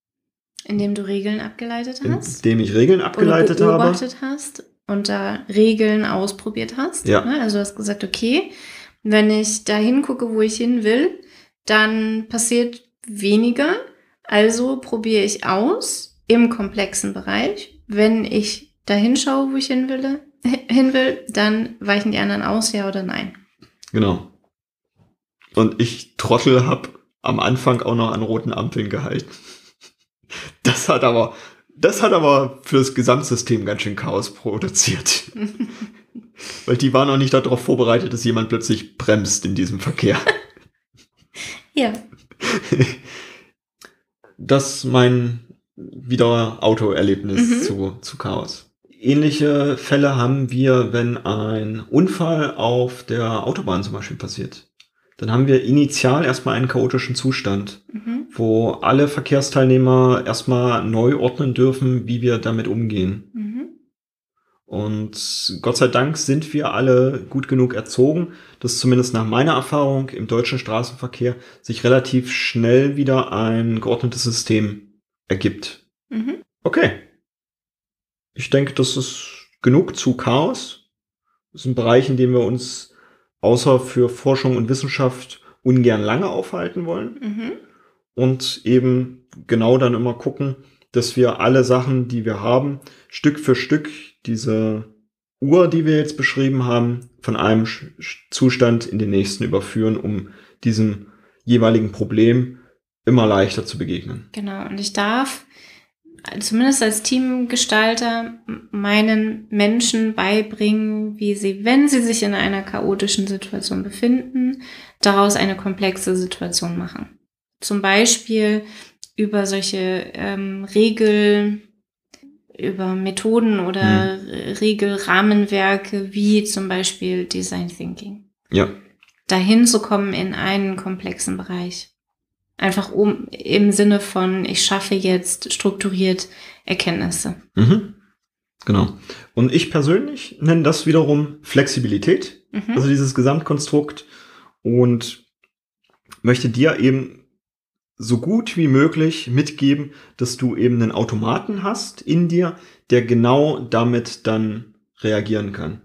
Indem du Regeln abgeleitet hast. indem ich Regeln abgeleitet oder habe. beobachtet hast und da Regeln ausprobiert hast. Ja. Ne? Also du hast gesagt, okay, wenn ich da hingucke, wo ich hin will, dann passiert weniger. Also probiere ich aus im komplexen Bereich. Wenn ich da hinschaue, wo ich hin will, hin will, dann weichen die anderen aus, ja oder nein. Genau. Und ich Trottel habe am Anfang auch noch an roten Ampeln gehalten. [LAUGHS] Das hat aber, das hat aber fürs Gesamtsystem ganz schön Chaos produziert. [LAUGHS] Weil die waren auch nicht darauf vorbereitet, dass jemand plötzlich bremst in diesem Verkehr. [LAUGHS] Ja. Das mein wieder Autoerlebnis Mhm. zu, zu Chaos. Ähnliche Fälle haben wir, wenn ein Unfall auf der Autobahn zum Beispiel passiert. Dann haben wir initial erstmal einen chaotischen Zustand, Mhm. wo alle Verkehrsteilnehmer erstmal neu ordnen dürfen, wie wir damit umgehen. Mhm. Und Gott sei Dank sind wir alle gut genug erzogen, dass zumindest nach meiner Erfahrung im deutschen Straßenverkehr sich relativ schnell wieder ein geordnetes System ergibt. Mhm. Okay. Ich denke, das ist genug zu Chaos. Das ist ein Bereich, in dem wir uns außer für Forschung und Wissenschaft ungern lange aufhalten wollen Mhm. und eben genau dann immer gucken, dass wir alle Sachen, die wir haben, Stück für Stück diese Uhr, die wir jetzt beschrieben haben, von einem Zustand in den nächsten überführen, um diesem jeweiligen Problem immer leichter zu begegnen. Genau, und ich darf zumindest als Teamgestalter meinen Menschen beibringen, wie sie, wenn sie sich in einer chaotischen Situation befinden, daraus eine komplexe Situation machen. Zum Beispiel über solche ähm, Regel, über Methoden oder Regelrahmenwerke wie zum Beispiel Design Thinking. Ja, Dahin zu kommen in einen komplexen Bereich. Einfach um im Sinne von, ich schaffe jetzt strukturiert Erkenntnisse. mhm. genau. Und ich persönlich nenne das wiederum Flexibilität. Mhm. also dieses Gesamtkonstrukt und möchte dir eben so gut wie möglich mitgeben, dass du eben einen Automaten hast in dir, der genau damit dann reagieren kann.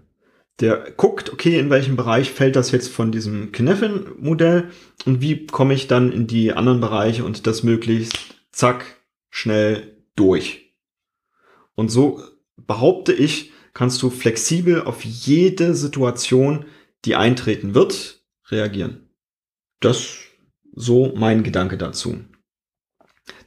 Der guckt, okay, in welchem Bereich fällt das jetzt von diesem Kneffen-Modell und wie komme ich dann in die anderen Bereiche und das möglichst zack, schnell durch. Und so behaupte ich, kannst du flexibel auf jede Situation, die eintreten wird, reagieren. Das so mein Gedanke dazu.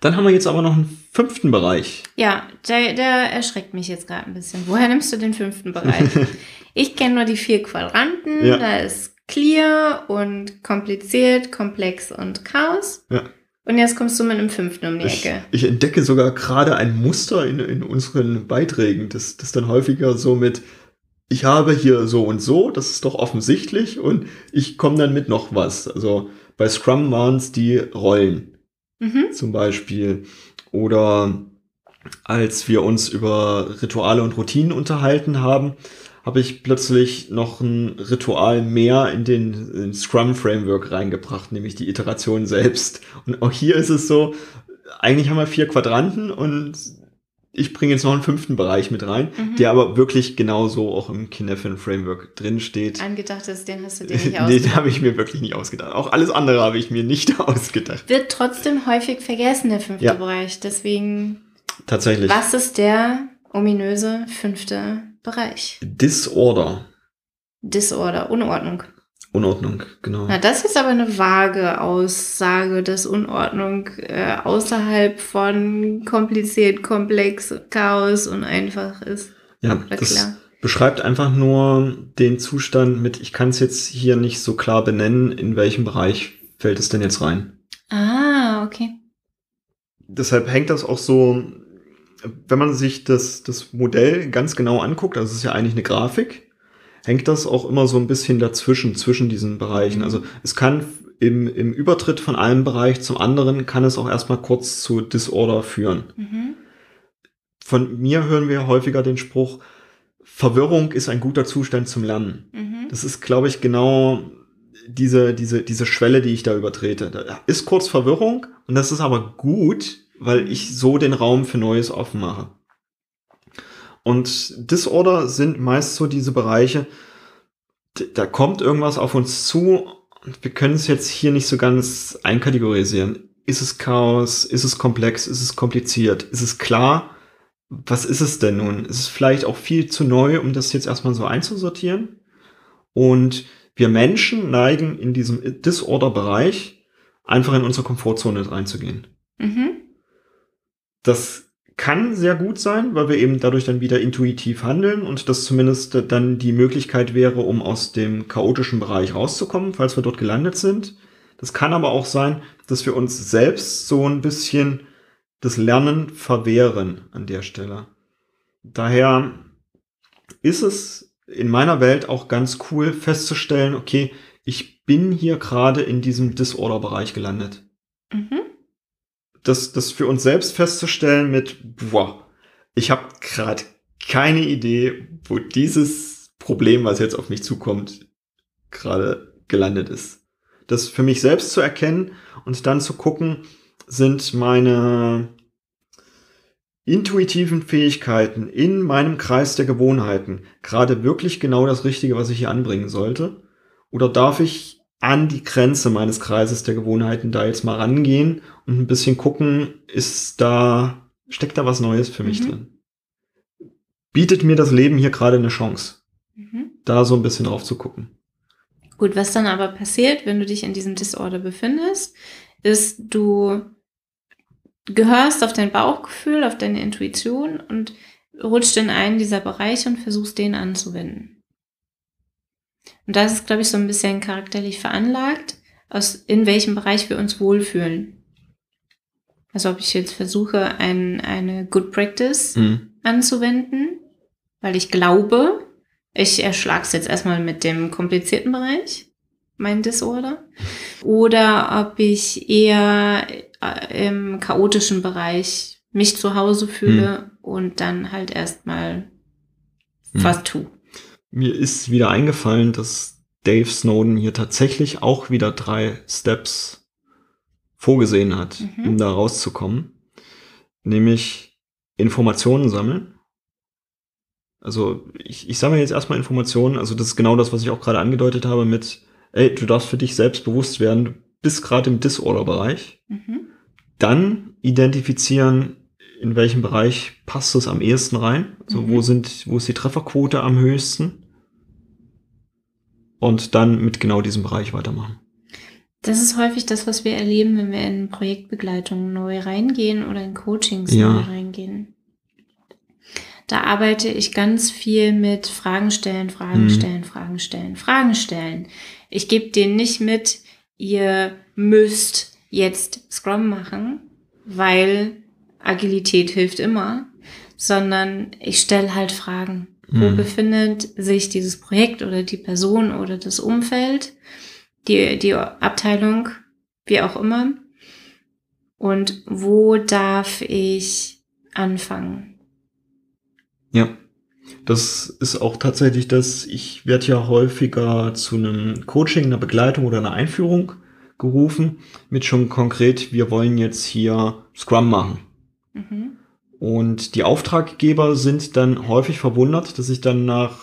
Dann haben wir jetzt aber noch einen fünften Bereich. Ja, der, der erschreckt mich jetzt gerade ein bisschen. Woher nimmst du den fünften Bereich? [LAUGHS] ich kenne nur die vier Quadranten. Ja. Da ist clear und kompliziert, komplex und Chaos. Ja. Und jetzt kommst du mit einem fünften um die Ich, Ecke. ich entdecke sogar gerade ein Muster in, in unseren Beiträgen, das, das dann häufiger so mit, ich habe hier so und so, das ist doch offensichtlich und ich komme dann mit noch was. Also bei Scrum waren es die Rollen. Mhm. zum Beispiel. Oder als wir uns über Rituale und Routinen unterhalten haben, habe ich plötzlich noch ein Ritual mehr in den in Scrum-Framework reingebracht, nämlich die Iteration selbst. Und auch hier ist es so, eigentlich haben wir vier Quadranten und ich bringe jetzt noch einen fünften Bereich mit rein, mhm. der aber wirklich genauso auch im Kinefin Framework drin steht. Angedacht ist, den hast du dir [LAUGHS] nicht ausgedacht. nee, den habe ich mir wirklich nicht ausgedacht. Auch alles andere habe ich mir nicht [LAUGHS] ausgedacht. Wird trotzdem häufig vergessen, der fünfte ja. Bereich. Deswegen. Tatsächlich. Was ist der ominöse fünfte Bereich? Disorder. Disorder, Unordnung. Unordnung, genau. Na, das ist aber eine vage Aussage, dass Unordnung äh, außerhalb von kompliziert, komplex, Chaos und einfach ist. Ja, das klar. beschreibt einfach nur den Zustand mit, ich kann es jetzt hier nicht so klar benennen, in welchem Bereich fällt es denn jetzt rein. Ah, okay. Deshalb hängt das auch so, wenn man sich das, das Modell ganz genau anguckt, also es ist ja eigentlich eine Grafik, hängt das auch immer so ein bisschen dazwischen, zwischen diesen Bereichen. Mhm. Also es kann im, im Übertritt von einem Bereich zum anderen, kann es auch erstmal kurz zu Disorder führen. Mhm. Von mir hören wir häufiger den Spruch, Verwirrung ist ein guter Zustand zum Lernen. Mhm. Das ist, glaube ich, genau diese, diese, diese Schwelle, die ich da übertrete. Da ist kurz Verwirrung und das ist aber gut, weil ich so den Raum für Neues offen mache. Und Disorder sind meist so diese Bereiche, da kommt irgendwas auf uns zu und wir können es jetzt hier nicht so ganz einkategorisieren. Ist es Chaos? Ist es komplex? Ist es kompliziert? Ist es klar? Was ist es denn nun? Ist es vielleicht auch viel zu neu, um das jetzt erstmal so einzusortieren? Und wir Menschen neigen in diesem Disorder-Bereich einfach in unsere Komfortzone reinzugehen. Mhm. Das kann sehr gut sein, weil wir eben dadurch dann wieder intuitiv handeln und das zumindest dann die Möglichkeit wäre, um aus dem chaotischen Bereich rauszukommen, falls wir dort gelandet sind. Das kann aber auch sein, dass wir uns selbst so ein bisschen das Lernen verwehren an der Stelle. Daher ist es in meiner Welt auch ganz cool festzustellen, okay, ich bin hier gerade in diesem Disorder-Bereich gelandet. Mhm das, das für uns selbst festzustellen mit, boah, ich habe gerade keine Idee, wo dieses Problem, was jetzt auf mich zukommt, gerade gelandet ist. Das für mich selbst zu erkennen und dann zu gucken, sind meine intuitiven Fähigkeiten in meinem Kreis der Gewohnheiten gerade wirklich genau das Richtige, was ich hier anbringen sollte? Oder darf ich an die Grenze meines Kreises der Gewohnheiten da jetzt mal rangehen und ein bisschen gucken, ist da, steckt da was Neues für mich mhm. drin? Bietet mir das Leben hier gerade eine Chance, mhm. da so ein bisschen drauf zu gucken. Gut, was dann aber passiert, wenn du dich in diesem Disorder befindest, ist, du gehörst auf dein Bauchgefühl, auf deine Intuition und rutscht in einen dieser Bereiche und versuchst den anzuwenden. Und das ist, glaube ich, so ein bisschen charakterlich veranlagt, aus in welchem Bereich wir uns wohlfühlen. Also ob ich jetzt versuche, ein, eine Good Practice mhm. anzuwenden, weil ich glaube, ich erschlage es jetzt erstmal mit dem komplizierten Bereich, mein Disorder, oder ob ich eher äh, im chaotischen Bereich mich zu Hause fühle mhm. und dann halt erstmal mhm. was tue. Mir ist wieder eingefallen, dass Dave Snowden hier tatsächlich auch wieder drei Steps vorgesehen hat, mhm. um da rauszukommen. Nämlich Informationen sammeln. Also ich, ich sammle jetzt erstmal Informationen. Also das ist genau das, was ich auch gerade angedeutet habe mit, ey, du darfst für dich selbst bewusst werden, du bist gerade im Disorder-Bereich. Mhm. Dann identifizieren, in welchem Bereich passt es am ehesten rein? Also mhm. wo sind, wo ist die Trefferquote am höchsten? Und dann mit genau diesem Bereich weitermachen. Das ist häufig das, was wir erleben, wenn wir in Projektbegleitung neu reingehen oder in Coachings ja. neu reingehen. Da arbeite ich ganz viel mit Fragen stellen, Fragen mhm. stellen, Fragen stellen, Fragen stellen. Ich gebe denen nicht mit, ihr müsst jetzt Scrum machen, weil Agilität hilft immer, sondern ich stelle halt Fragen. Mhm. Wo befindet sich dieses Projekt oder die Person oder das Umfeld, die, die Abteilung, wie auch immer? Und wo darf ich anfangen. Ja. Das ist auch tatsächlich das, ich werde ja häufiger zu einem Coaching, einer Begleitung oder einer Einführung gerufen, mit schon konkret, wir wollen jetzt hier Scrum machen. Mhm. Und die Auftraggeber sind dann häufig verwundert, dass ich dann nach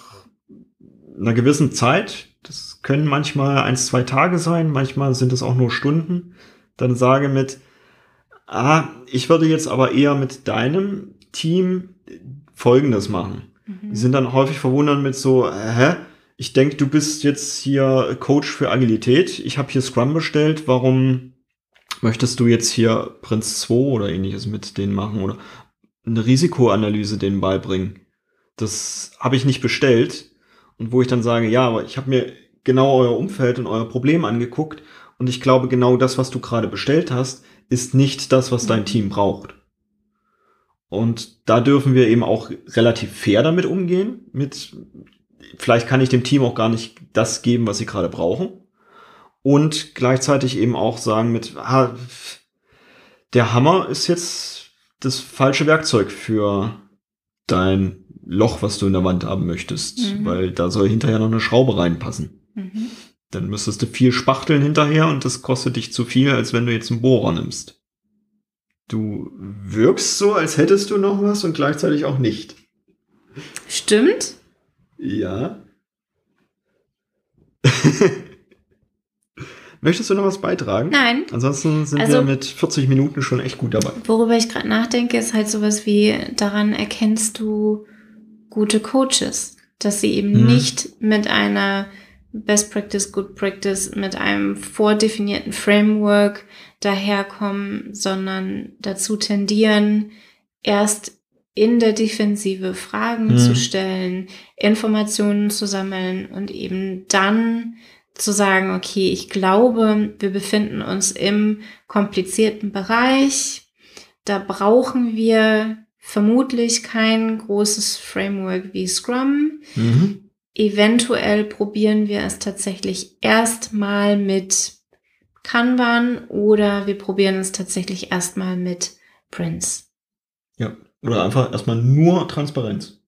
einer gewissen Zeit, das können manchmal ein, zwei Tage sein, manchmal sind es auch nur Stunden, dann sage mit, ah, ich würde jetzt aber eher mit deinem Team Folgendes machen. Mhm. Die sind dann häufig verwundert mit so, hä? Ich denke, du bist jetzt hier Coach für Agilität. Ich habe hier Scrum bestellt. Warum möchtest du jetzt hier Prinz 2 oder ähnliches mit denen machen oder eine Risikoanalyse denen beibringen? Das habe ich nicht bestellt. Und wo ich dann sage, ja, aber ich habe mir genau euer Umfeld und euer Problem angeguckt und ich glaube, genau das, was du gerade bestellt hast, ist nicht das, was dein Team braucht. Und da dürfen wir eben auch relativ fair damit umgehen. Mit, vielleicht kann ich dem Team auch gar nicht das geben, was sie gerade brauchen. Und gleichzeitig eben auch sagen mit, der Hammer ist jetzt das falsche Werkzeug für dein Loch, was du in der Wand haben möchtest, Mhm. weil da soll hinterher noch eine Schraube reinpassen. Mhm. Dann müsstest du viel spachteln hinterher und das kostet dich zu viel, als wenn du jetzt einen Bohrer nimmst. Du wirkst so, als hättest du noch was und gleichzeitig auch nicht. Stimmt? Ja. [LAUGHS] Möchtest du noch was beitragen? Nein. Ansonsten sind Also- wir mit 40 Minuten schon echt gut dabei. Worüber ich gerade nachdenke, ist halt sowas wie, daran erkennst du gute Coaches, dass sie eben Mhm. nicht mit einer Best Practice, Good Practice, mit einem vordefinierten Framework daherkommen, sondern dazu tendieren, erst in der Defensive Fragen Mhm. zu stellen, Informationen zu sammeln und eben dann zu sagen, okay, ich glaube, wir befinden uns im komplizierten Bereich. Da brauchen wir vermutlich kein großes Framework wie Scrum. Mhm. Eventuell probieren wir es tatsächlich erstmal mit Kanban oder wir probieren es tatsächlich erstmal mit Prince. Ja. Oder einfach erstmal nur Transparenz.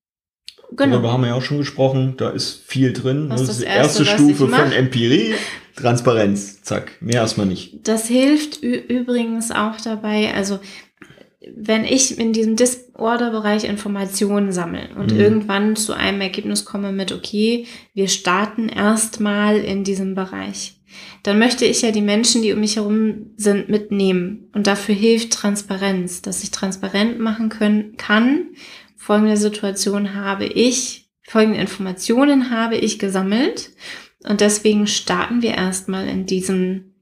Darüber Genau. haben wir ja auch schon gesprochen. Da ist viel drin. Das das ist die Erste, erste Stufe von Empirie. Transparenz. Zack. Mehr erstmal nicht. Das hilft übrigens auch dabei, also wenn ich in diesem Disorder-Bereich Informationen sammle und Mhm. irgendwann zu einem Ergebnis komme mit, okay, wir starten erstmal in diesem Bereich, dann möchte ich ja die Menschen, die um mich herum sind, mitnehmen. Und dafür hilft Transparenz, dass ich transparent machen können, kann. Folgende Situation habe ich, folgende Informationen habe ich gesammelt. Und deswegen starten wir erstmal in diesem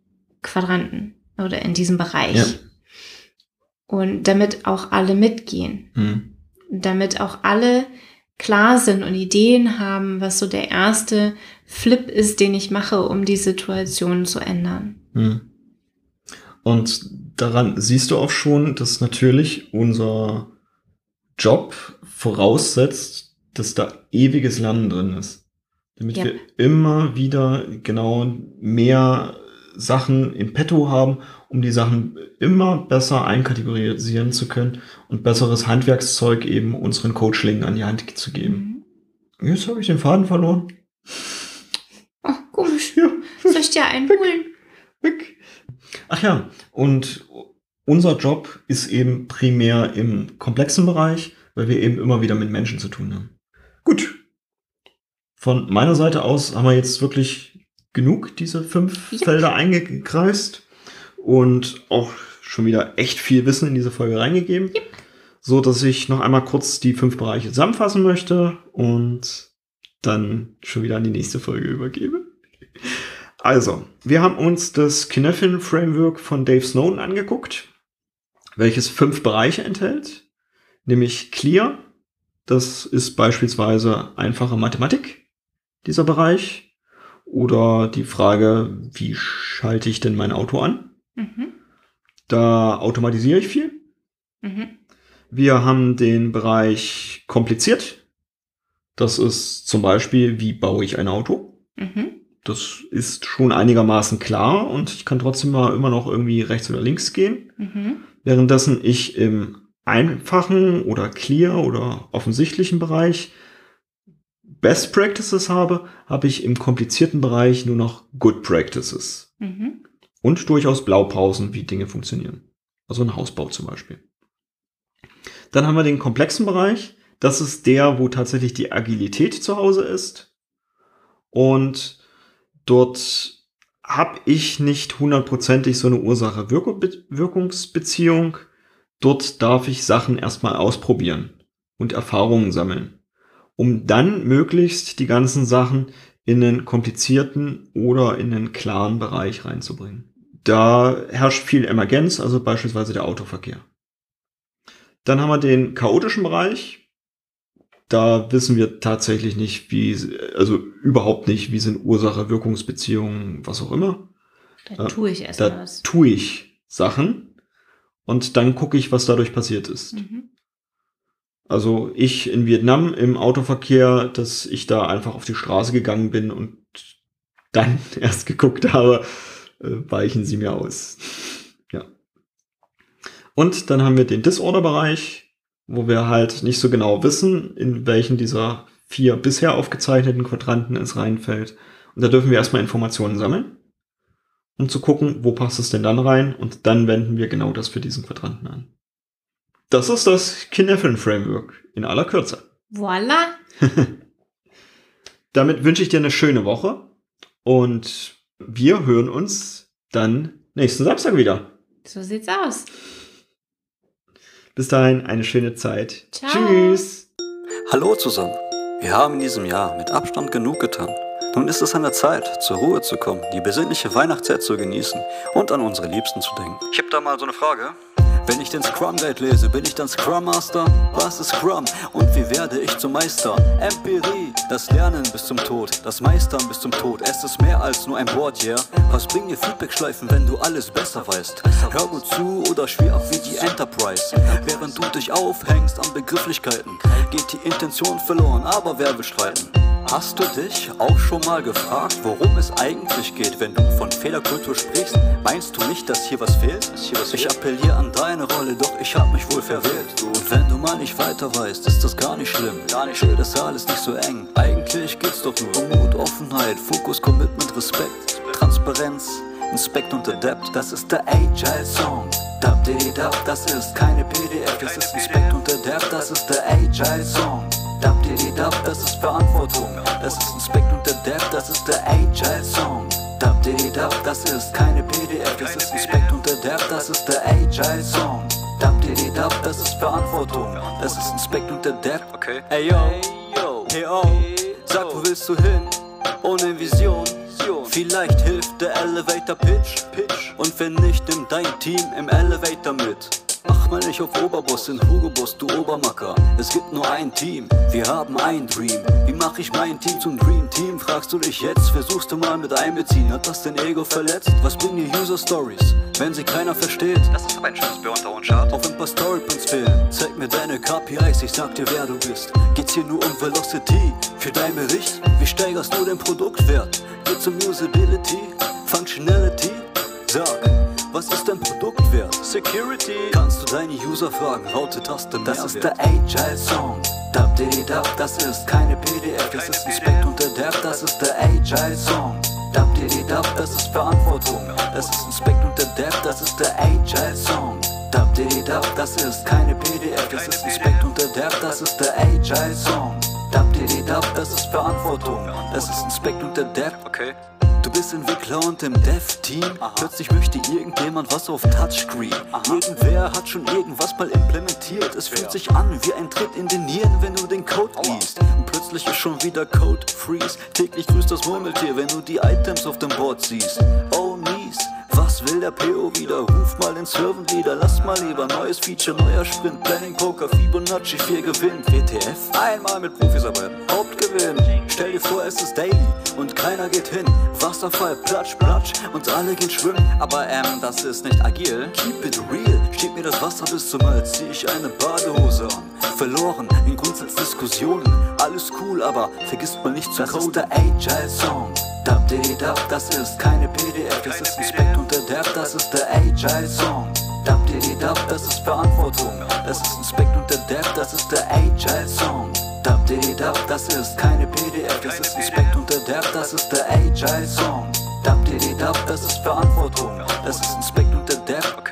Quadranten oder in diesem Bereich. Ja. Und damit auch alle mitgehen. Mhm. Damit auch alle klar sind und Ideen haben, was so der erste Flip ist, den ich mache, um die Situation zu ändern. Mhm. Und daran siehst du auch schon, dass natürlich unser Job voraussetzt, dass da ewiges Lernen drin ist. Damit Ja. wir immer wieder genau mehr Sachen im Petto haben, um die Sachen immer besser einkategorisieren zu können und besseres Handwerkszeug eben unseren Coachlingen an die Hand zu geben. Mhm. Jetzt habe ich den Faden verloren. Oh, komisch. Ja, Soll ich dir einholen? weg. Ach ja, und unser Job ist eben primär im komplexen Bereich, weil wir eben immer wieder mit Menschen zu tun haben. Gut. Von meiner Seite aus haben wir jetzt wirklich genug diese fünf Ja. Felder eingekreist und auch schon wieder echt viel Wissen in diese Folge reingegeben. So dass ich noch einmal kurz die fünf Bereiche zusammenfassen möchte und dann schon wieder an die nächste Folge übergebe. Also, wir haben uns das Knöffel Framework von Dave Snowden angeguckt, welches fünf Bereiche enthält, nämlich Clear, das ist beispielsweise einfache Mathematik, dieser Bereich, oder die Frage, wie schalte ich denn mein Auto an? Mhm. Da automatisiere ich viel. Mhm. Wir haben den Bereich kompliziert. Das ist zum Beispiel, wie baue ich ein Auto? Mhm. Das ist schon einigermaßen klar und ich kann trotzdem mal immer noch irgendwie rechts oder links gehen. Mhm. Währenddessen ich im einfachen oder clear oder offensichtlichen Bereich Best Practices habe, habe ich im komplizierten Bereich nur noch Good Practices. Mhm. Und durchaus Blaupausen, wie Dinge funktionieren. Also ein Hausbau zum Beispiel. Dann haben wir den komplexen Bereich. Das ist der, wo tatsächlich die Agilität zu Hause ist. Und dort habe ich nicht hundertprozentig so eine Ursache-Wirkungsbeziehung. Dort darf ich Sachen erstmal ausprobieren und Erfahrungen sammeln, um dann möglichst die ganzen Sachen in einen komplizierten oder in einen klaren Bereich reinzubringen. Da herrscht viel Emergenz, also beispielsweise der Autoverkehr. Dann haben wir den chaotischen Bereich. Da wissen wir tatsächlich nicht, wie, also überhaupt nicht, wie sind Ursache, Wirkungsbeziehungen, was auch immer. Da tue ich erst da was. tue ich Sachen und dann gucke ich, was dadurch passiert ist. Mhm. Also ich in Vietnam im Autoverkehr, dass ich da einfach auf die Straße gegangen bin und dann [LAUGHS] erst geguckt habe, äh, weichen sie mir aus. ja. Und dann haben wir den Disorder-Bereich, wo wir halt nicht so genau wissen, in welchen dieser vier bisher aufgezeichneten Quadranten es reinfällt. Und da dürfen wir erstmal Informationen sammeln, um zu gucken, wo passt es denn dann rein. Und dann wenden wir genau das für diesen Quadranten an. Das ist das Kinderfilm-Framework in aller Kürze. Voila! [LAUGHS] Damit wünsche ich dir eine schöne Woche und wir hören uns dann nächsten Samstag wieder. So sieht's aus. Bis dahin eine schöne Zeit. Ciao. Tschüss. Hallo zusammen. Wir haben in diesem Jahr mit Abstand genug getan. Nun ist es an der Zeit, zur Ruhe zu kommen, die besinnliche Weihnachtszeit zu genießen und an unsere Liebsten zu denken. Ich habe da mal so eine Frage. Wenn ich den Scrum Guide lese, bin ich dann Scrum Master? Was ist Scrum und wie werde ich zum Meister? Empirie, das Lernen bis zum Tod, das Meistern bis zum Tod. Es ist mehr als nur ein Wort, yeah. Was bringen dir Feedback-Schleifen, wenn du alles besser weißt? Hör gut zu oder spiel auch wie die Enterprise. Während du dich aufhängst an Begrifflichkeiten, geht die Intention verloren, aber wer will streiten? Hast du dich auch schon mal gefragt, worum es eigentlich geht, wenn du von Fehlerkultur sprichst? Meinst du nicht, dass hier was fehlt? Hier was ich appelliere an deine Rolle, doch ich hab mich wohl verwählt. Und wenn du mal nicht weiter weißt, ist das gar nicht schlimm. Gar nicht schön, das ist alles nicht so eng. Eigentlich geht's doch nur um Mut, Offenheit, Fokus, Commitment, Respekt, Transparenz. Inspect und Adapt, das ist der Agile Song. Dab, dab, das ist keine PDF, das ist Inspect und Adapt, das ist der Agile Song. Dab, dab, das ist Verantwortung. Das ist Inspect und der Dev, das ist der Agile Song. Dab, dab, das ist keine PDF, das ist Inspect und der Dev, das ist der Agile Song. Dab, dab, das ist Verantwortung. Das ist Inspect und der Dev. Okay. Ey yo, hey yo, sag wo willst du hin? Ohne Vision. Vielleicht hilft der Elevator Pitch. Pitch. Und wenn nicht, nimm dein Team im Elevator mit. Mach mal nicht auf Oberboss, in Hugo Boss, du Obermacker. Es gibt nur ein Team, wir haben ein Dream. Wie mach ich mein Team zum Dream Team? Fragst du dich jetzt, versuchst du mal mit einbeziehen. Hat das dein Ego verletzt? Was bringen dir User Stories, wenn sie keiner versteht? Das ist aber ein schönes Bier unter uns, Schad. Auf ein paar Storypoints fehlen. Zeig mir deine KPIs, ich sag dir, wer du bist. Geht's hier nur um Velocity? Für dein Bericht? Wie steigerst du den Produktwert? Geht's um Usability? Functionality? Sag. Was ist dein Produkt wert? Security. Kannst du deine User fragen, raute Taste Das ist der Agile Song. Dab, diddy, dab, das ist keine PDF, das ist Inspect und Adapt, das ist der Agile Song. Dab, diddy, dab, das ist Verantwortung. Das ist Inspect und Adapt, das ist der Agile Song. Dab, diddy, dab, das ist keine PDF, das ist Inspect und Adapt, das ist der Agile Song. Dab, diddy, dab, das ist Verantwortung. Das ist Inspect und Adapt. Okay. Du bist Entwickler und im Dev-Team. Plötzlich möchte irgendjemand was auf Touchscreen. Aha. Irgendwer hat schon irgendwas mal implementiert. Es fühlt sich an wie ein Tritt in den Nieren, wenn du den Code liest. Und plötzlich ist schon wieder Code Freeze. Täglich grüßt das Murmeltier, wenn du die Items auf dem Board siehst. Oh mies, was will der PO wieder? Ruf mal den Servant wieder, lass mal lieber neues Feature, neuer Sprint, Planning, Poker, Fibonacci 4 gewinnt. WTF, einmal mit Profis arbeiten, Hauptgewinn. Stell dir vor, es ist daily und keiner geht hin. Wasserfall, platsch, platsch und alle gehen schwimmen. Aber ähm, das ist nicht agil. Keep it real, steht mir das Wasser bis zum Hals, zieh ich eine Badehose an. Verloren in Grundsatzdiskussionen, alles cool, aber vergisst mal nicht zu Das ist der Agile Song. Dab, diddy, dab, das ist keine PDF, das ist Inspect und Adapt, das ist der Agile Song. Dab didi dab, das ist Verantwortung. Das ist Inspect und der Dev, das ist der Agile Song. Dab didi dab, das ist keine PDF, das ist Inspect und der Dev, das ist der Agile Song. Dab didi dab, das ist Verantwortung. Das ist Inspect und der. Okay.